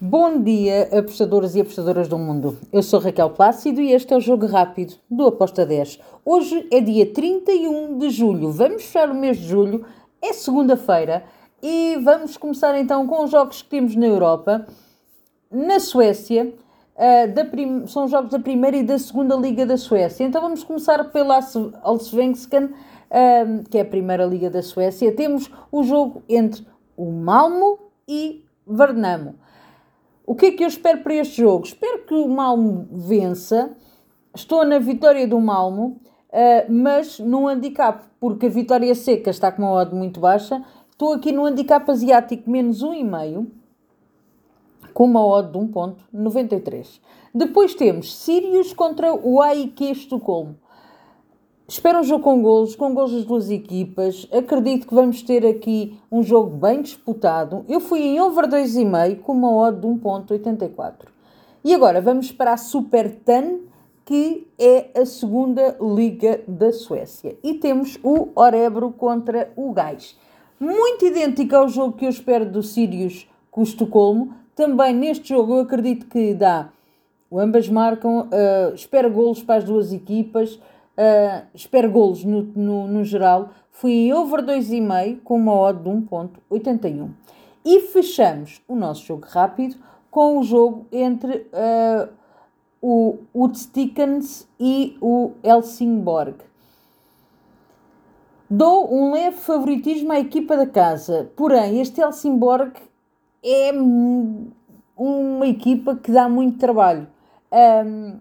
Bom dia, apostadores e apostadoras do mundo. Eu sou Raquel Plácido e este é o Jogo Rápido do Aposta 10. Hoje é dia 31 de julho. Vamos fechar o mês de julho, é segunda-feira e vamos começar então com os jogos que temos na Europa. Na Suécia, uh, são jogos da primeira e da segunda Liga da Suécia. Então vamos começar pela Allsvenskan, uh, que é a primeira Liga da Suécia. Temos o jogo entre o Malmo e Vernamo. O que é que eu espero para este jogo? Espero que o Malmo vença. Estou na vitória do Malmo, uh, mas no handicap, porque a vitória seca está com uma odd muito baixa. Estou aqui no handicap asiático menos 1,5 com uma odd de 1.93. Depois temos Sirius contra o AIQ Estocolmo. Espero um jogo com golos, com golos das duas equipas. Acredito que vamos ter aqui um jogo bem disputado. Eu fui em over 2,5 com uma odd de 1.84. E agora vamos para a Super TAN, que é a segunda liga da Suécia. E temos o Orebro contra o Gais. Muito idêntico ao jogo que eu espero do Sirius com o Estocolmo. Também neste jogo eu acredito que dá. Ambas marcam, uh, espero golos para as duas equipas. Uh, espero golos no, no, no geral. Fui over 2,5 com uma odd de 1.81. E fechamos o nosso jogo rápido com o jogo entre uh, o Utstikens e o Helsingborg. Dou um leve favoritismo à equipa da casa, porém este Helsingborg é uma equipa que dá muito trabalho. Um,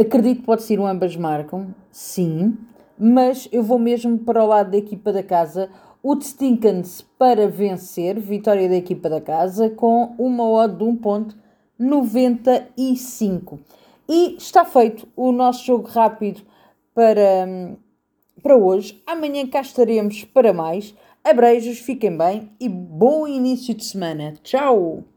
Acredito que pode ser um ambas marcam, sim, mas eu vou mesmo para o lado da equipa da casa. O Stinkens para vencer, vitória da equipa da casa, com uma odd de 1.95. E está feito o nosso jogo rápido para, para hoje. Amanhã cá estaremos para mais. Abreijos, fiquem bem e bom início de semana. Tchau!